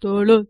得了，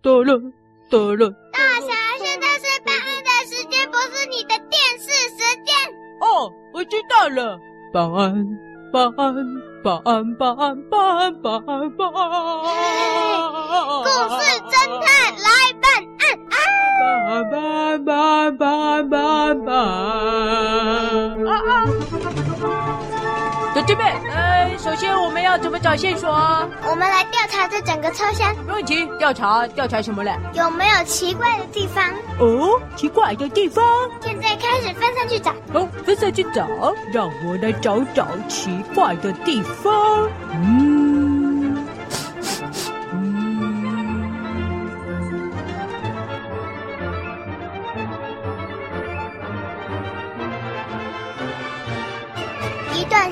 得了，得了。大侠，现在是办案的时间，不是你的电视时间。哦，我知道了，办案，办案，办案，办案，办案，办案，办案。故事侦探来办案啊！办办办办办办啊！小姐妹，呃，首先我们要怎么找线索啊？我们来调查这整个车厢。没问题，调查调查什么嘞？有没有奇怪的地方？哦，奇怪的地方。现在开始分散去找。哦，分散去找，让我来找找奇怪的地方。嗯。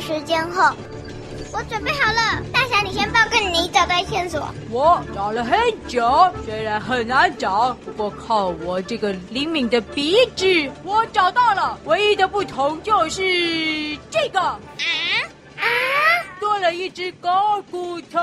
时间后，我准备好了。大侠，你先报个你找到线索。我找了很久，虽然很难找，不过靠我这个灵敏的鼻子，我找到了。唯一的不同就是这个啊啊，多了一只狗骨头。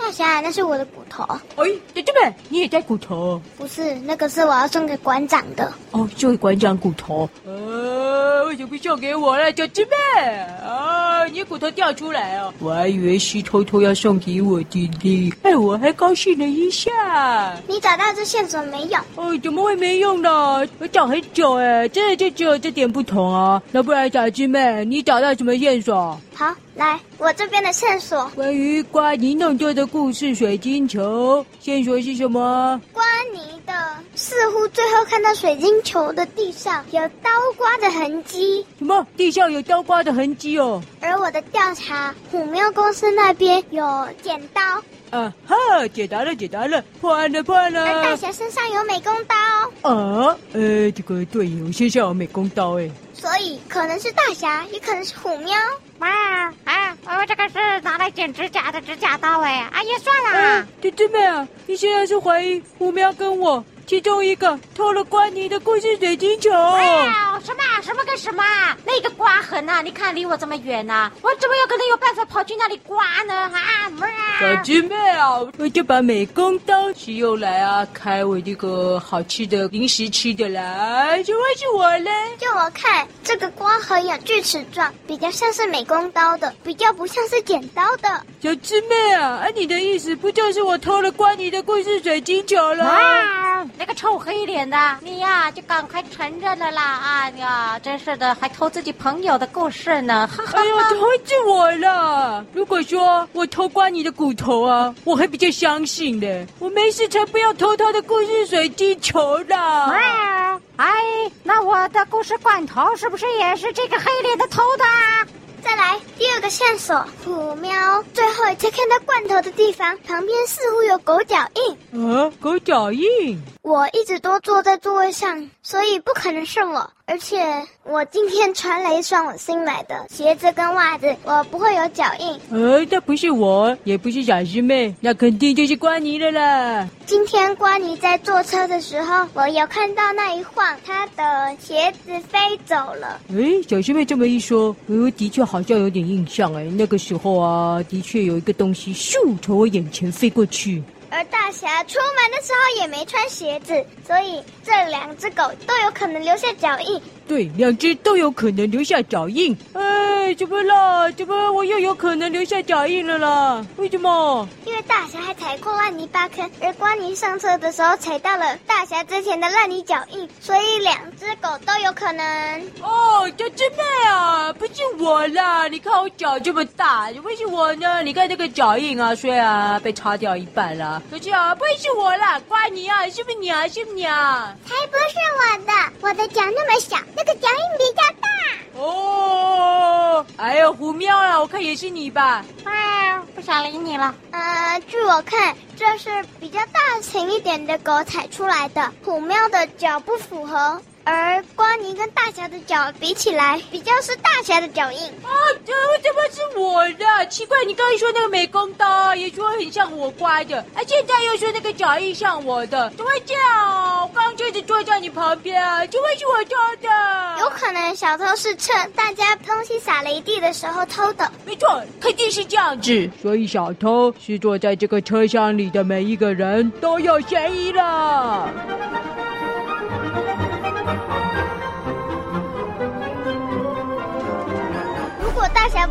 大侠，那是我的骨头。哎，姐姐们，你也带骨头？不是，那个是我要送给馆长的。哦，送给馆长骨头。呃，为什么不送给我了，姐姐们？啊，你骨头掉出来哦，我还以为是偷偷要送给我的呢。哎，我还高兴了一下。你找到这线索没有？哦，怎么会没用呢？我找很久哎，真的就只有这点不同啊。那不然，小姐妹，你找到什么线索？好，来，我这边的线索，关于瓜尼弄丢的故事水晶球，线索是什么？瓜尼的似乎最后看到水晶球的地上有刀刮的痕迹。什么？地上有刀刮的痕迹哦？而我的调查，虎喵公司那边有剪刀。啊哈，解答了，解答了，破案了，破案了。而大侠身上有美工刀。啊，呃，这个对，我身上有美工刀哎。所以可能是大侠，也可能是虎喵。妈呀！哎，我这个是拿来剪指甲的指甲刀哎！阿姨算了。啊，姐姐妹啊，你现在是怀疑虎喵跟我其中一个偷了关尼的故事水晶球？哎呀，什么什么跟什么？那个刮痕啊，你看离我这么远呐，啊，我怎么有可能有办法跑去那里刮呢？啊，小姐妹啊，我就把美工刀是用来啊开我这个好吃的零食吃的啦，怎么会是我嘞？就我看，这个刮痕有锯齿状，比较像是美工刀的，比较不像是剪刀的。小姐妹啊，按你的意思，不就是我偷了关你的故事水晶球了？啊，那个臭黑脸的，你呀、啊、就赶快承认了啦！啊呀，真是的，还偷自己朋友的故事呢！哈哈，哎呦，怎么会是我了？如果说我偷刮你的骨头啊，我还比较相信呢。我没事才不要偷他的故事水晶球啦！哎，哎，那我的故事罐头是不是也是这个黑脸的偷的？再来第二个线索，虎喵最后一次看到罐头的地方，旁边似乎有狗脚印。啊，狗脚印！我一直都坐在座位上，所以不可能是我。而且我今天穿了一双我新买的鞋子跟袜子，我不会有脚印。呃，那不是我，也不是小师妹，那肯定就是关尼了啦。今天关尼在坐车的时候，我有看到那一晃，他的鞋子飞走了。哎，小师妹这么一说，我的确好像有点印象哎。那个时候啊，的确有一个东西咻从我眼前飞过去。而大侠出门的时候也没穿鞋子，所以这两只狗都有可能留下脚印。对，两只都有可能留下脚印。哎，怎么了？怎么我又有可能留下脚印了啦？为什么？因为大侠还踩过烂泥巴坑，而关尼上车的时候踩到了大侠之前的烂泥脚印，所以两只狗都有可能。哦，小姐妹啊，不是我啦！你看我脚这么大，怎么会是我呢？你看这个脚印啊，虽然被擦掉一半了，可是啊，不会是我啦！关尼啊，是不是你啊？是不是你啊？才不是我的，我的脚那么小。那个脚印比较大哦，哎呦，虎喵啊，我看也是你吧？啊，不想理你了。呃，据我看，这是比较大型一点的狗踩出来的。虎喵的脚不符合，而光尼跟大侠的脚比起来，比较是大侠的脚印。啊，怎么怎么是我的？奇怪，你刚才说那个美工刀也说很像我刮的，啊，现在又说那个脚印像我的，怎么会这样？我刚刚就一直坐在你旁边，怎么会是我偷的？有可能小偷是趁大家东西洒了一地的时候偷的。没错，肯定是这样子。所以小偷是坐在这个车厢里的每一个人都有嫌疑了。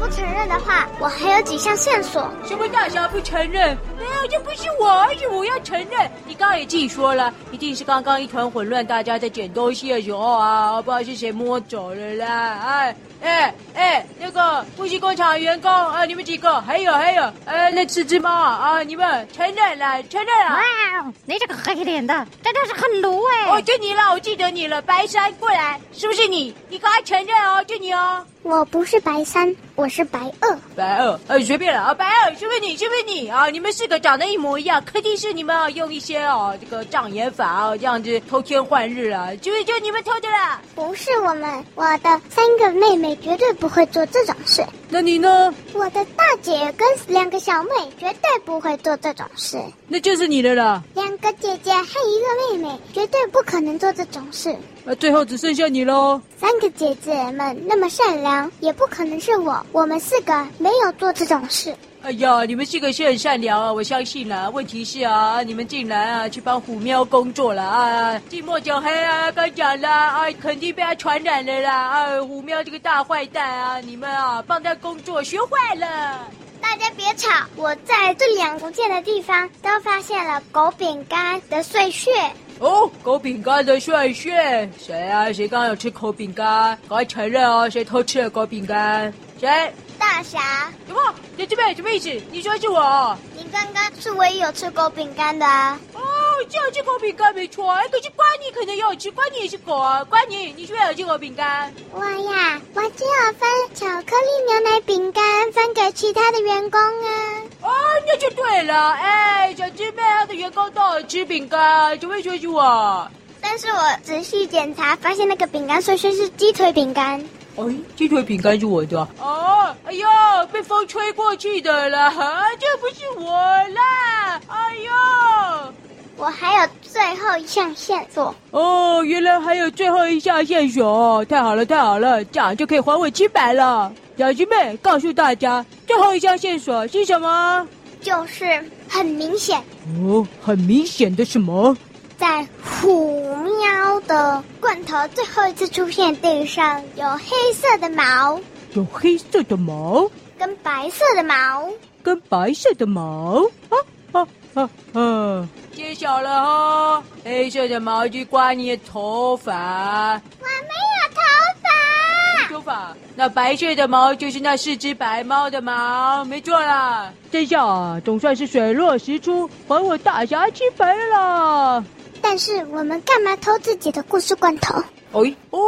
承认的话，我还有几项线索。什么大侠不承认？没有，这不是我，而是我要承认。你刚刚也自己说了，一定是刚刚一团混乱，大家在捡东西的时候啊，不知道是谁摸走了啦。哎哎哎，那个不是工厂员工啊，你们几个？还有还有，呃，那四只猫啊，你们承认了，承认了。哇，你这个黑脸的，真的是很卢哎！哦，就你了，我记得你了，白山过来，是不是你？你刚才承认哦，就你哦。我不是白三，我是白二。白二，呃，随便了啊，白二，是不是你？是不是你啊？你们四个长得一模一样，肯定是你们啊，用一些哦，这个障眼法啊，这样子偷天换日啊，就是就你们偷的啦。不是我们，我的三个妹妹绝对不会做这种事。那你呢？我的大姐跟两个小妹绝对不会做这种事。那就是你的了。两个姐姐和一个妹妹绝对不可能做这种事。那最后只剩下你喽。三个姐姐们那么善良，也不可能是我。我们四个没有做这种事。哎呀，你们四个是很善良啊，我相信了。问题是啊，你们竟然啊去帮虎喵工作了啊，近墨者黑啊，刚讲了啊，肯定被他传染了啦啊！虎喵这个大坏蛋啊，你们啊帮他工作学坏了。大家别吵，我在这两不见的地方都发现了狗饼干的碎屑。哦，狗饼干的帅帅，谁啊？谁刚刚有吃狗饼干？赶快承认哦，谁偷吃了狗饼干？谁？大侠，什么？姐姐妹，什么意思？你说是我？你刚刚是唯一有吃狗饼干的啊？哦，这样吃狗饼干没错。哎，可是瓜你可能要吃，瓜你也是狗啊。瓜你，你是不是有吃狗饼干？我呀，我只有分巧克力牛奶饼干分给其他的员工啊。哦，那就对了。哎，小鸡妹，他的员工都有吃饼干，怎么会说是我？但是我仔细检查，发现那个饼干碎碎是鸡腿饼干。哎，鸡腿饼干是我的哦！哎呦，被风吹过去的了，啊，这不是我啦！哎呦，我还有最后一项线索哦，原来还有最后一项线索，太好了，太好了，这样就可以还我清白了。小师妹，告诉大家，最后一项线索是什么？就是很明显哦，很明显的什么？在虎喵的罐头最后一次出现地上有黑色的毛，有黑色的毛，跟白色的毛，跟白色的毛，啊啊啊啊！揭晓了哈，黑色的毛就刮你的头发，我没有头发，头发。那白色的毛就是那四只白猫的毛，没错啦。这下啊，总算是水落石出，还我大侠清白了。但是我们干嘛偷自己的故事罐头？哎哦，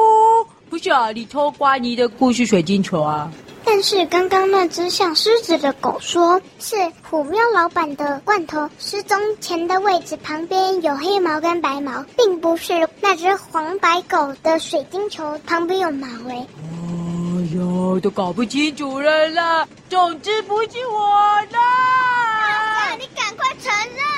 不是啊，你偷瓜尼的故事水晶球啊？但是刚刚那只像狮子的狗说是虎喵老板的罐头失踪前的位置旁边有黑毛跟白毛，并不是那只黄白狗的水晶球旁边有马尾。哎呦，都搞不清楚了啦！总之不是我的。大，你赶快承认！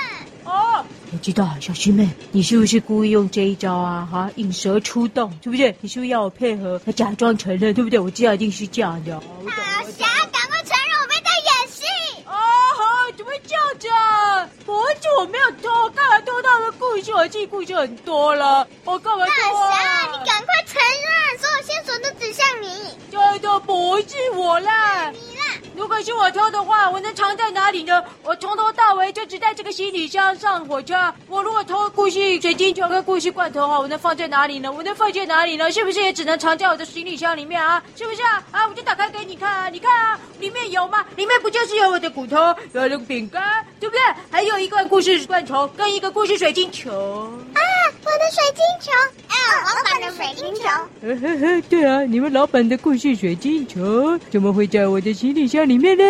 哦。我知道，小师妹，你是不是故意用这一招啊？哈，引蛇出洞，是不是？你是不是要我配合，他假装承认，对不对？我知道一定是这样的。大侠，赶快承认，我们在演戏。哦，好，怎么会这样子啊？不是我没有偷，干嘛偷他们故事？我记故事很多了，我干嘛偷啊？大侠，你赶快承认，所有线索都指向你。真的不是我啦。如果是我偷的话，我能藏在哪里呢？我从头到尾就只带这个行李箱上火车。我如果偷故事水晶球跟故事罐头的话，我能放在哪里呢？我能放在哪里呢？是不是也只能藏在我的行李箱里面啊？是不是啊？啊，我就打开给你看啊！你看啊，里面有吗？里面不就是有我的骨头，有那个饼干，对不对？还有一个故事罐头跟一个故事水晶球啊！我的水晶球，哎，老板的水晶球。呵呵呵，对啊，你们老板的故事水晶球怎么会在我的行李箱里面呢，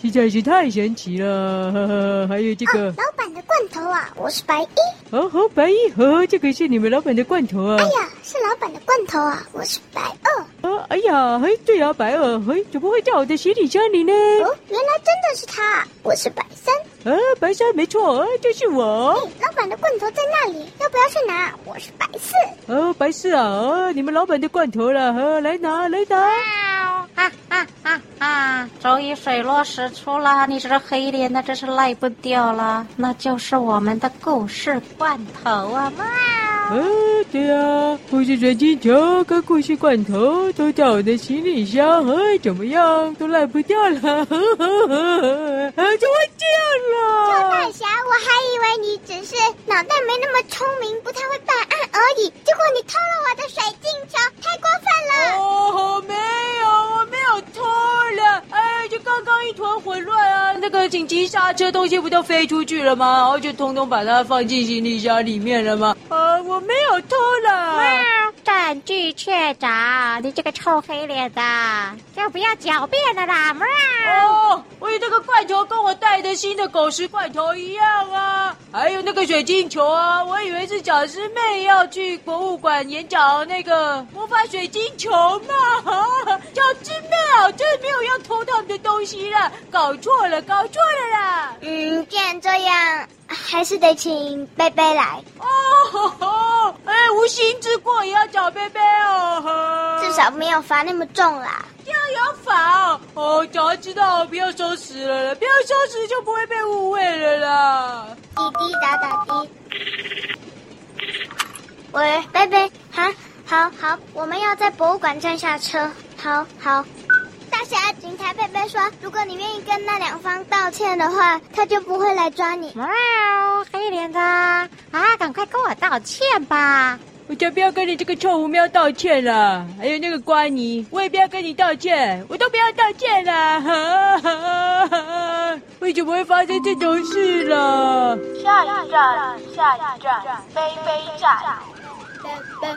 实在是太神奇了！呵呵，还有这个、哦、老板的罐头啊，我是白衣。哦，吼，白衣，呵呵，这个是你们老板的罐头啊。哎呀，是老板的罐头啊！我是白二。呃，哎呀，嘿，对啊，白二，嘿，怎么会在我的行李箱里呢？哦，原来真的是他！我是白三。啊，白三没错，就是我。老板的罐头在那里，要不要去拿？我是白四。哦，白四啊，哦，你们老板的罐头了，哈，来拿，来拿。啊啊啊啊！终于水落石出了，你这个黑脸的真是赖不掉了，那就是我们的故事罐头啊！喵。啊，对啊，故事水晶球跟故事罐头都在我的行李箱，哎，怎么样，都赖不掉了，呵呵呵呵，啊，怎么会这样了？赵大侠，我还以为你只是脑袋没那么聪明，不太会办案而已，结果你偷了我的水晶球，太过分了！哦，没有。我没有偷了，哎，就刚刚一团混乱！那个紧急刹车东西不都飞出去了吗？然后就通通把它放进行李箱里面了吗？啊，我没有偷了。证据确凿，你这个臭黑脸的，就不要狡辩了啦！哦，我以这个罐头跟我带的新的狗食罐头一样啊，还有那个水晶球啊，我以为是小师妹要去博物馆演讲那个魔法水晶球呢，小师妹啊，真的没有要偷他们的东西了，搞错了，搞错了啦！嗯，既然这样。还是得请贝贝来哦，哎，无心之过也要找贝贝哦，至少没有罚那么重啦。这样有罚哦，早知道不要收拾了，不要收拾就不会被误会了啦。滴滴答答滴。喂，贝贝，哈，好好，我们要在博物馆站下车，好好。警察贝贝说，如果你愿意跟那两方道歉的话，他就不会来抓你。哇哦，黑脸的啊，赶快跟我道歉吧！我才不要跟你这个臭狐喵道歉了。还有那个瓜尼，我也不要跟你道歉，我都不要道歉了。哈哈哈，为什么会发生这种事了？下一站，下一站，贝贝站。哦，贝贝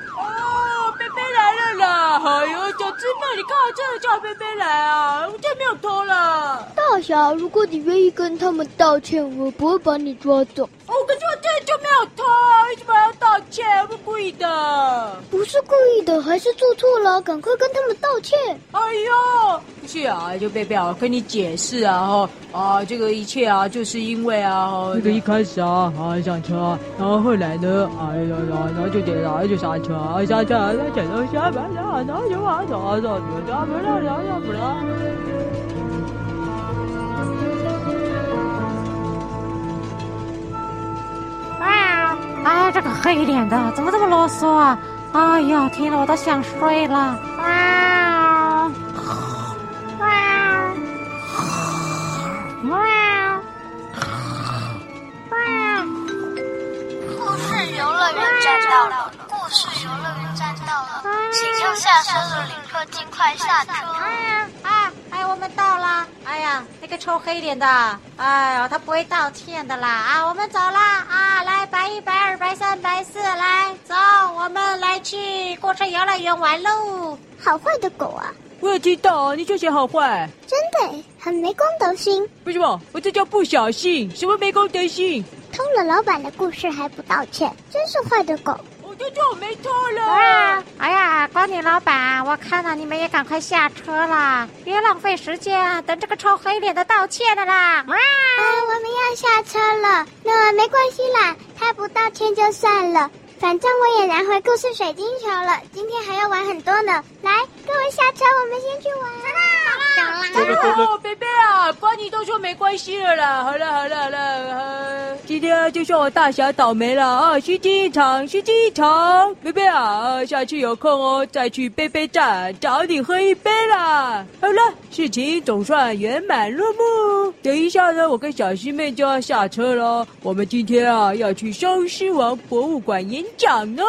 呦，小芝麻，你干嘛真的叫贝贝来啊！我真没有偷了。大侠，如果你愿意跟他们道歉，我不会把你抓走。哦，可是我真的就没有偷啊！为什么要道歉？我不故意的。不是故意的，还是做错了？赶快跟他们道歉！哎呦，不是啊，就贝贝啊，跟你解释啊，哈啊，这个一切啊，就是因为啊，这个一开始啊啊上车，然后后来呢，哎呀呀，然后就点了。就刹车，刹车，刹车，刹车，然后就往走，走，走，走不了，走不了。啊！哎呀，这个黑脸的怎么这么啰嗦啊？哎呀，听了我都想睡了。啊！哇！哇！哇！故事游乐园站到了。故事游乐园站到了，请要下车的旅客尽快下车。我们到了。哎呀，那个臭黑脸的，哎呀，他不会道歉的啦。啊，我们走啦。啊，来，白一、白二、白三、白四，来走，我们来去过山游乐园玩喽。好坏的狗啊！我有听到，你就写好坏。真的，很没公德心。为什么？我这叫不小心。什么没公德心？偷了老板的故事还不道歉，真是坏的狗。就没错了。啊！哎呀，光你老板，我看到你们也赶快下车啦，别浪费时间，等这个臭黑脸的道歉的啦。啊！啊，我们要下车了，那没关系啦，他不道歉就算了，反正我也拿回故事水晶球了，今天还要玩很多呢。来，各位下车，我们先去玩。好啦，走啦。哦，贝贝啊，瓜尼都说没关系了啦，好了好了好了。啊今天就算我大侠倒霉了啊！虚惊一场，虚惊一场。贝贝啊，下次有空哦，再去贝贝站找你喝一杯啦。好了，事情总算圆满落幕。等一下呢，我跟小师妹就要下车了。我们今天啊，要去松狮王博物馆演讲呢。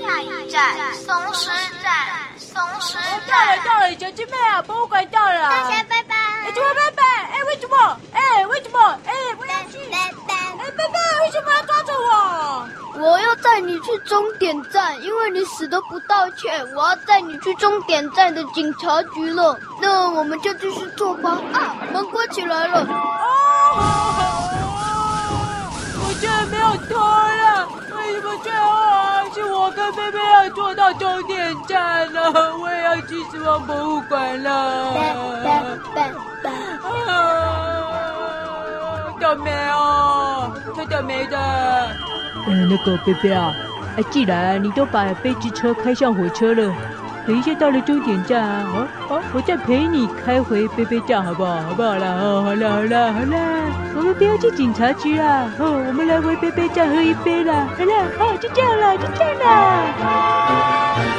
下一站，松狮站，松狮站。到了，到了，小师妹啊，博物馆到了。大侠，拜拜。哎，怎么拜拜？哎，为什么？哎，为什么？哎。为什么要抓着我？我要带你去终点站，因为你死都不道歉。我要带你去终点站的警察局了。那我们就继续坐吧。啊，门关起来了。啊！我真的没有偷了，为什么最后还是我跟贝贝要坐到终点站呢，我也要去死亡博物馆了。啊，倒霉哦，太倒霉的。嗯，那个贝贝啊，既然你都把飞机车开上火车了。等一下到了终点站啊，哦哦，我再陪你开回贝贝站，好不好？好不好啦？哦，好啦，好啦，好啦，我们不要去警察局啦，哦，我们来回贝贝站喝一杯啦，好啦，哦，就这样啦，就这样了。